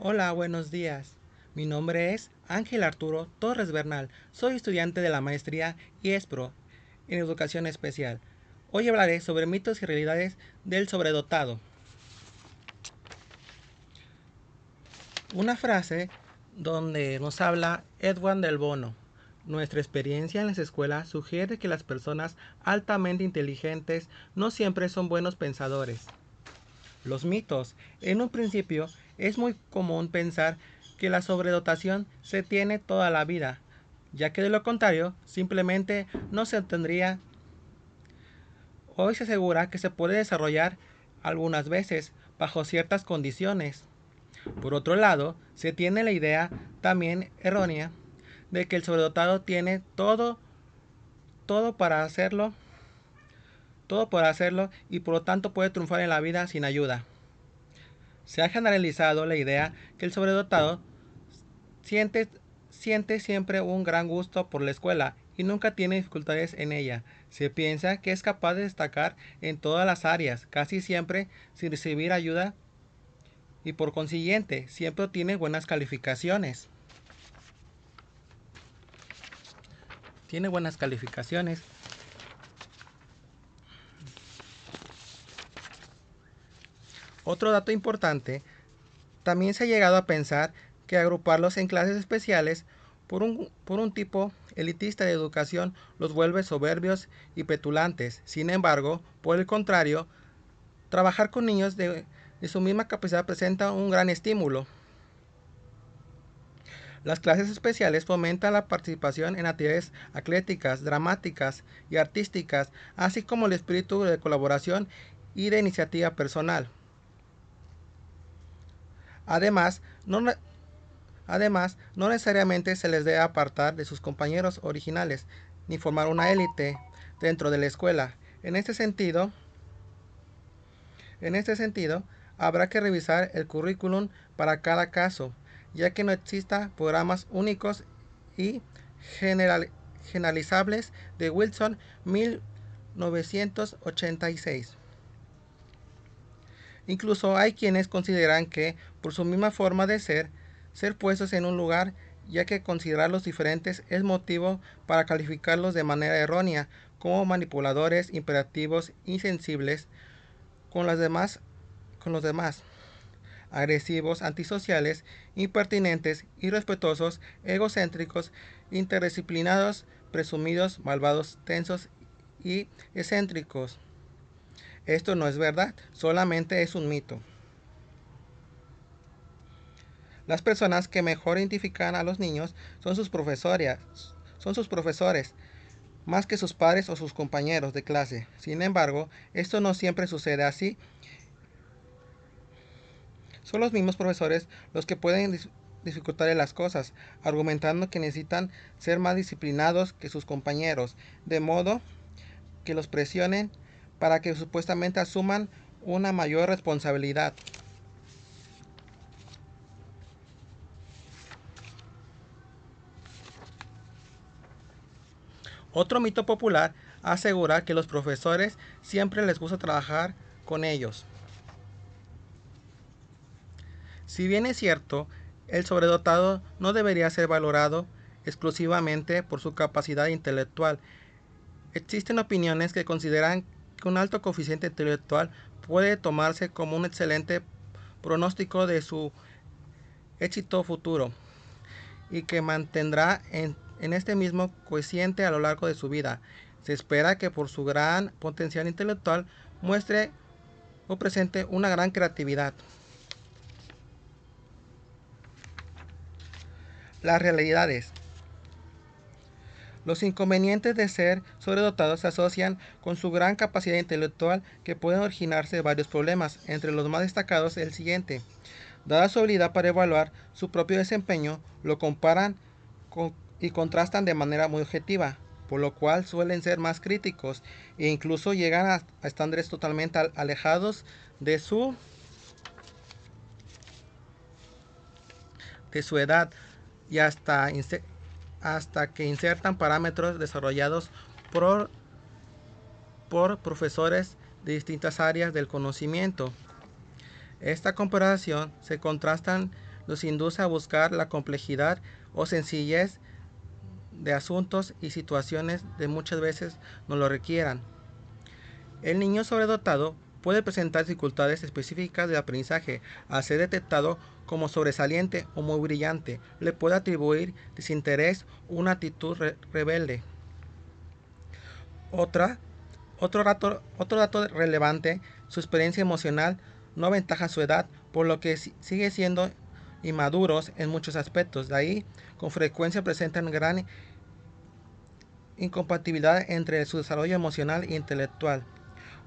Hola, buenos días. Mi nombre es Ángel Arturo Torres Bernal. Soy estudiante de la maestría IESPRO en Educación Especial. Hoy hablaré sobre mitos y realidades del sobredotado. Una frase donde nos habla Edwin del Bono. Nuestra experiencia en las escuelas sugiere que las personas altamente inteligentes no siempre son buenos pensadores. Los mitos. En un principio es muy común pensar que la sobredotación se tiene toda la vida, ya que de lo contrario simplemente no se obtendría. Hoy se asegura que se puede desarrollar algunas veces bajo ciertas condiciones. Por otro lado, se tiene la idea también errónea de que el sobredotado tiene todo todo para hacerlo todo para hacerlo y por lo tanto puede triunfar en la vida sin ayuda. Se ha generalizado la idea que el sobredotado siente, siente siempre un gran gusto por la escuela y nunca tiene dificultades en ella. Se piensa que es capaz de destacar en todas las áreas, casi siempre sin recibir ayuda y por consiguiente siempre tiene buenas calificaciones. Tiene buenas calificaciones. Otro dato importante, también se ha llegado a pensar que agruparlos en clases especiales por un, por un tipo elitista de educación los vuelve soberbios y petulantes. Sin embargo, por el contrario, trabajar con niños de, de su misma capacidad presenta un gran estímulo. Las clases especiales fomentan la participación en actividades atléticas, dramáticas y artísticas, así como el espíritu de colaboración y de iniciativa personal. Además, no, además, no necesariamente se les debe apartar de sus compañeros originales, ni formar una élite dentro de la escuela. En este sentido, en este sentido, habrá que revisar el currículum para cada caso, ya que no exista programas únicos y generalizables de Wilson 1986. Incluso hay quienes consideran que, por su misma forma de ser, ser puestos en un lugar, ya que considerarlos diferentes es motivo para calificarlos de manera errónea como manipuladores, imperativos, insensibles con, con los demás, agresivos, antisociales, impertinentes, irrespetuosos, egocéntricos, interdisciplinados, presumidos, malvados, tensos y excéntricos. Esto no es verdad, solamente es un mito. Las personas que mejor identifican a los niños son sus son sus profesores, más que sus padres o sus compañeros de clase. Sin embargo, esto no siempre sucede así. Son los mismos profesores los que pueden dificultarle las cosas, argumentando que necesitan ser más disciplinados que sus compañeros, de modo que los presionen para que supuestamente asuman una mayor responsabilidad. Otro mito popular asegura que los profesores siempre les gusta trabajar con ellos. Si bien es cierto, el sobredotado no debería ser valorado exclusivamente por su capacidad intelectual. Existen opiniones que consideran que un alto coeficiente intelectual puede tomarse como un excelente pronóstico de su éxito futuro y que mantendrá en, este mismo coeficiente a lo largo de su vida. Se espera que por su gran potencial intelectual muestre o presente una gran creatividad. Las realidades. Los inconvenientes de ser sobredotados se asocian con su gran capacidad intelectual que pueden originarse varios problemas, entre los más destacados el siguiente. Dada su habilidad para evaluar su propio desempeño, lo comparan y contrastan de manera muy objetiva, por lo cual suelen ser más críticos e incluso llegan a, a estándares totalmente alejados de su de su edad y hasta hasta que insertan parámetros desarrollados por, por profesores de distintas áreas del conocimiento. Esta comparación se contrastan los induce a buscar la complejidad o sencillez de asuntos y situaciones de muchas veces no lo requieran. El niño sobredotado puede presentar dificultades específicas de aprendizaje al ser detectado como sobresaliente o muy brillante. Le puede atribuir desinterés o una actitud rebelde. Otra, otro, otro dato relevante, su experiencia emocional no aventaja su edad, por lo que sigue siendo inmaduros en muchos aspectos. De ahí, con frecuencia presentan gran incompatibilidad entre su desarrollo emocional e intelectual.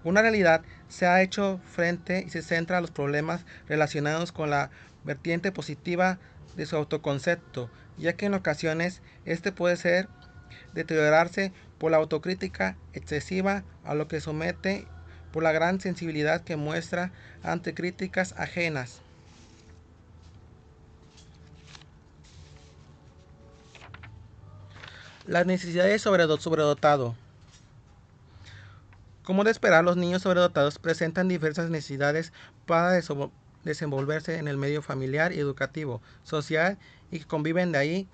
Una realidad se ha hecho frente y se centra a los problemas relacionados con la vertiente positiva de su autoconcepto, ya que en ocasiones este puede ser deteriorarse por la autocrítica excesiva a lo que somete por la gran sensibilidad que muestra ante críticas ajenas. Las necesidades sobredotado. Como de esperar, los niños sobredotados presentan diversas necesidades para desenvolverse en el medio familiar y educativo, social y que conviven de ahí,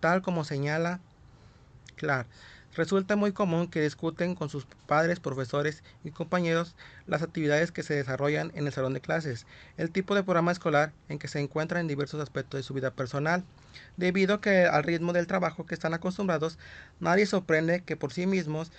tal como señala Clark. Resulta muy común que discuten con sus padres, profesores y compañeros las actividades que se desarrollan en el salón de clases, el tipo de programa escolar en que se encuentran en diversos aspectos de su vida personal. Debido que al ritmo del trabajo que están acostumbrados, nadie sorprende que por sí mismos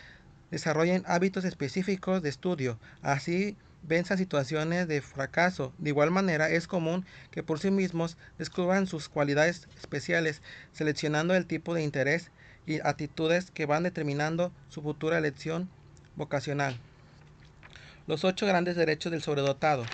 desarrollen hábitos específicos de estudio, así venzan situaciones de fracaso. De igual manera, es común que por sí mismos descubran sus cualidades especiales, seleccionando el tipo de interés y actitudes que van determinando su futura elección vocacional. Los ocho grandes derechos del sobredotado.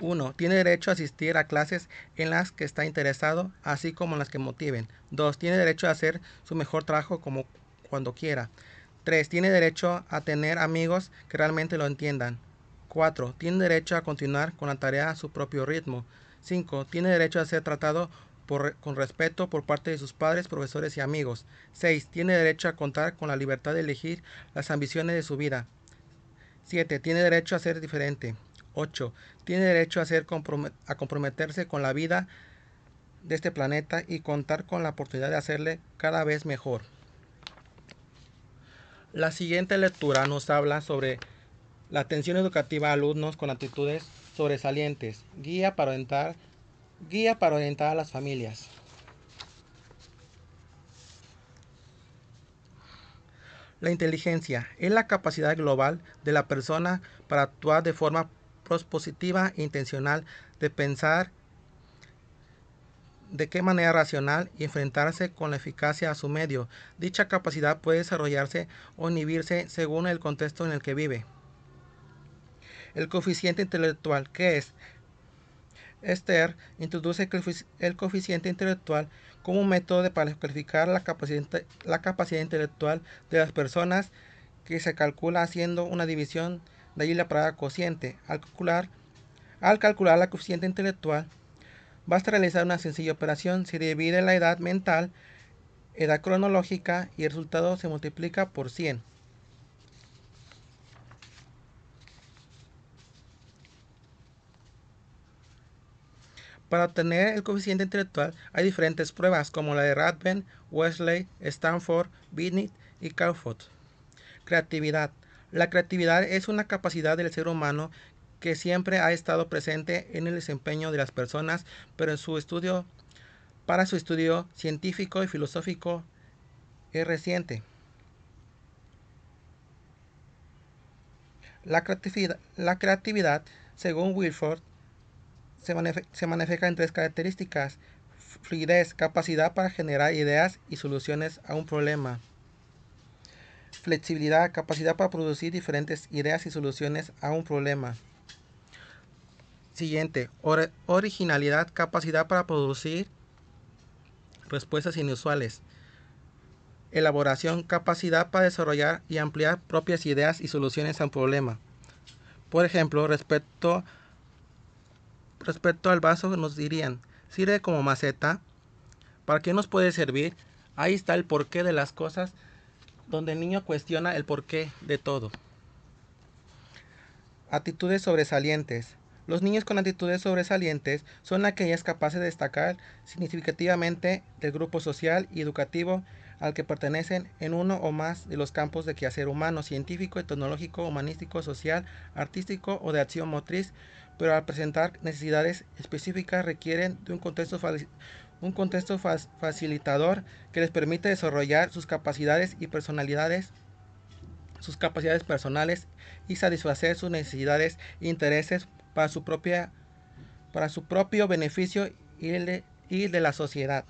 1. Tiene derecho a asistir a clases en las que está interesado, así como en las que motiven. 2. Tiene derecho a hacer su mejor trabajo como cuando quiera. 3. Tiene derecho a tener amigos que realmente lo entiendan. 4. Tiene derecho a continuar con la tarea a su propio ritmo. 5. Tiene derecho a ser tratado con respeto por parte de sus padres, profesores y amigos. 6. Tiene derecho a contar con la libertad de elegir las ambiciones de su vida. 7. Tiene derecho a ser diferente. 8. Tiene derecho a, ser a comprometerse con la vida de este planeta y contar con la oportunidad de hacerle cada vez mejor. La siguiente lectura nos habla sobre la atención educativa a alumnos con actitudes sobresalientes, guía para orientar, guía para orientar a las familias. La inteligencia es la capacidad global de la persona para actuar de forma propositiva e intencional, de pensar de qué manera racional y enfrentarse con la eficacia a su medio. Dicha capacidad puede desarrollarse o inhibirse según el contexto en el que vive. El coeficiente intelectual, ¿qué es? Esther introduce el coeficiente intelectual como un método para calificar la capacidad, la capacidad intelectual de las personas que se calcula haciendo una división, de ahí la palabra cociente. Al calcular, al calcular la coeficiente intelectual, Basta realizar una sencilla operación, se divide la edad mental, edad cronológica y el resultado se multiplica por 100. Para obtener el coeficiente intelectual hay diferentes pruebas como la de Radben, Wesley, Stanford, Binet y Calford. Creatividad. La creatividad es una capacidad del ser humano que siempre ha estado presente en el desempeño de las personas, pero en su estudio, para su estudio científico y filosófico es reciente. La creatividad, la creatividad según Wilford, se, se manifiesta en tres características. Fluidez, capacidad para generar ideas y soluciones a un problema. Flexibilidad, capacidad para producir diferentes ideas y soluciones a un problema. Siguiente, originalidad, capacidad para producir respuestas inusuales. Elaboración, capacidad para desarrollar y ampliar propias ideas y soluciones a un problema. Por ejemplo, respecto, respecto al vaso nos dirían, sirve como maceta. ¿Para qué nos puede servir? Ahí está el porqué de las cosas, donde el niño cuestiona el porqué de todo. Actitudes sobresalientes Los niños con actitudes sobresalientes son aquellas capaces de destacar significativamente del grupo social y educativo al que pertenecen en uno o más de los campos de quehacer humano, científico, tecnológico, humanístico, social, artístico o de acción motriz, pero al presentar necesidades específicas requieren de un contexto, un contexto facilitador que les permite desarrollar sus capacidades y personalidades sus capacidades personales y satisfacer sus necesidades e intereses para su propia para su propio beneficio y de, y de la sociedad.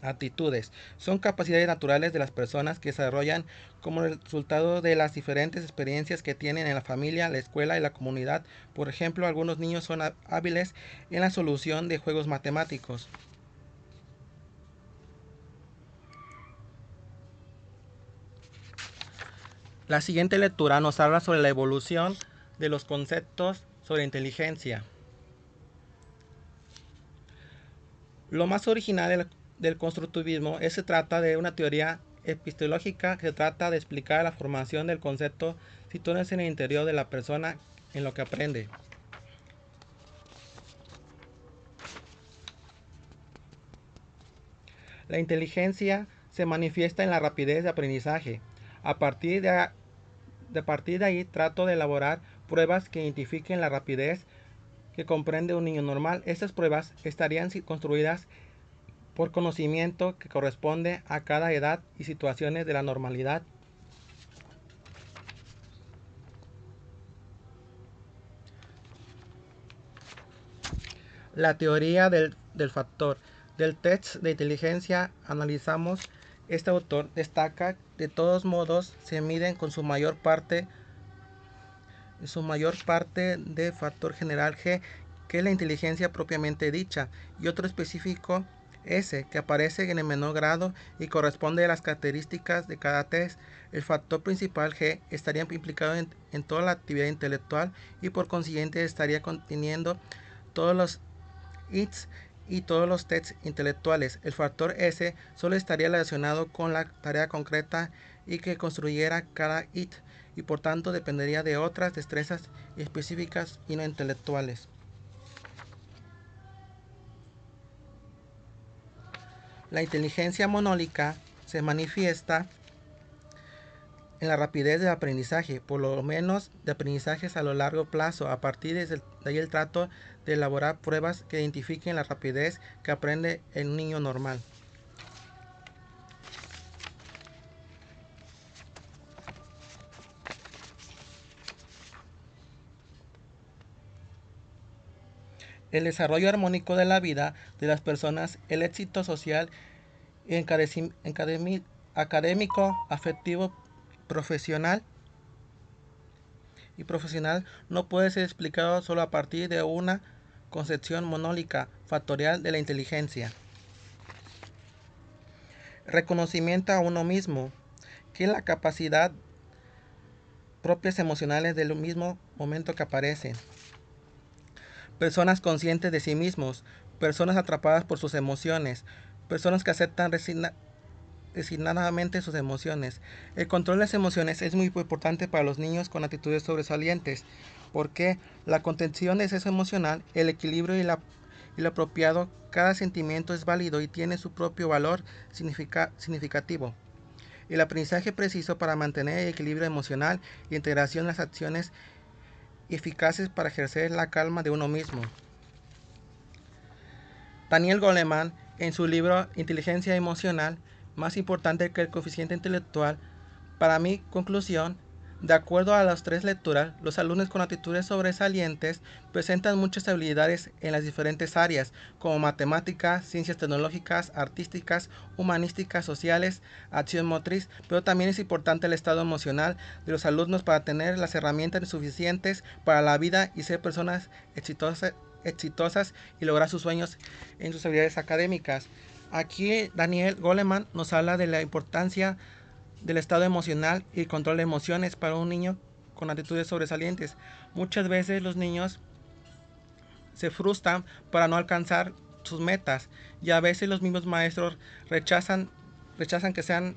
Actitudes. Son capacidades naturales de las personas que desarrollan como resultado de las diferentes experiencias que tienen en la familia, la escuela y la comunidad. Por ejemplo, algunos niños son hábiles en la solución de juegos matemáticos. La siguiente lectura nos habla sobre la evolución de los conceptos sobre inteligencia. Lo más original del, constructivismo es se trata de una teoría epistemológica que trata de explicar la formación del concepto situándose en el interior de la persona en lo que aprende. La inteligencia se manifiesta en la rapidez de aprendizaje. A partir de, de partir de ahí trato de elaborar pruebas que identifiquen la rapidez que comprende un niño normal. Estas pruebas estarían construidas por conocimiento que corresponde a cada edad y situaciones de la normalidad. La teoría del, del factor. Del test de inteligencia analizamos, este autor destaca de todos modos se miden con su mayor parte su mayor parte de factor general G, que es la inteligencia propiamente dicha, y otro específico S, que aparece en el menor grado y corresponde a las características de cada test. El factor principal G estaría implicado en, en toda la actividad intelectual y por consiguiente estaría conteniendo todos los ITs y todos los tests intelectuales. El factor S solo estaría relacionado con la tarea concreta y que construyera cada IT y por tanto dependería de otras destrezas específicas y no intelectuales. La inteligencia monólica se manifiesta en la rapidez del aprendizaje, por lo menos de aprendizajes a lo largo plazo. A partir de ahí el trato de elaborar pruebas que identifiquen la rapidez que aprende en un niño normal. El desarrollo armónico de la vida de las personas, el éxito social y académico, afectivo, profesional y profesional no puede ser explicado solo a partir de una concepción monólica factorial de la inteligencia. Reconocimiento a uno mismo, que es la capacidad propias emocionales del mismo momento que aparecen personas conscientes de sí mismos, personas atrapadas por sus emociones, personas que aceptan resignadamente sus emociones. El control de las emociones es muy importante para los niños con actitudes sobresalientes, porque la contención es eso emocional, el equilibrio y, la, lo apropiado, cada sentimiento es válido y tiene su propio valor significativo. El aprendizaje preciso para mantener el equilibrio emocional y integración en las acciones eficaces para ejercer la calma de uno mismo. Daniel Goleman, en su libro Inteligencia Emocional, más importante que el coeficiente intelectual, para mi conclusión, de acuerdo a las tres lecturas, los alumnos con actitudes sobresalientes presentan muchas habilidades en las diferentes áreas, como matemáticas, ciencias tecnológicas, artísticas, humanísticas, sociales, acción motriz, pero también es importante el estado emocional de los alumnos para tener las herramientas suficientes para la vida y ser personas exitosas, exitosas y lograr sus sueños en sus habilidades académicas. Aquí Daniel Goleman nos habla de la importancia del estado emocional y control de emociones para un niño con actitudes sobresalientes. Muchas veces los niños se frustran para no alcanzar sus metas y a veces los mismos maestros rechazan, rechazan que sean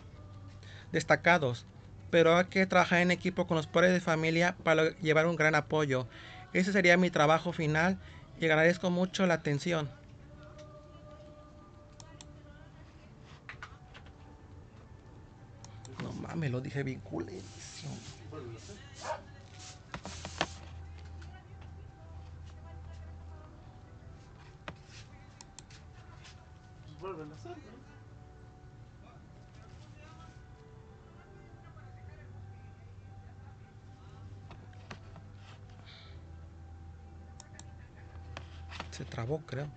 destacados. Pero hay que trabajar en equipo con los padres de familia para llevar un gran apoyo. Ese sería mi trabajo final y agradezco mucho la atención. No mames, lo dije bien culerísimo. Vuelven a hacer, ¿no? Se trabó, creo.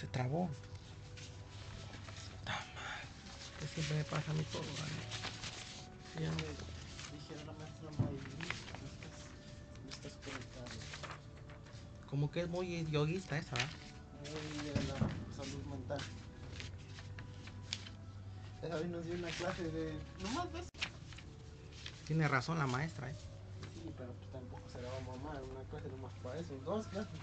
Se trabó. Puta madre. Que siempre me pasa a mí todo, ¿vale? Ya no- Dije, la maestra Mayrin, no estás, conectado. Como que es muy yoguista esa, ¿verdad? Muy de la salud mental. Hoy nos dio una clase de. Nomás dos. Tiene razón la maestra, ¿eh? Sí, pero pues tampoco se la va a mamar. Una clase nomás para eso. Dos clases.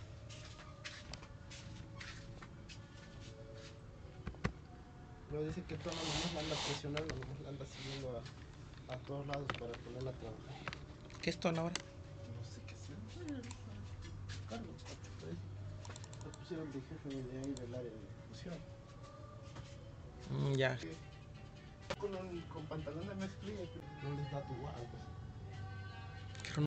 Pero dice que tono nomás la anda presionando, nomás la anda siguiendo a, a todos lados para ponerla a trabajar. ¿Qué es tono ahora? No sé qué sea. Carlos. Lo pusieron de jefe de ahí del área de difusión. Mm, ya. Con, un- con pantalón de mezclilla, no les da tu algo.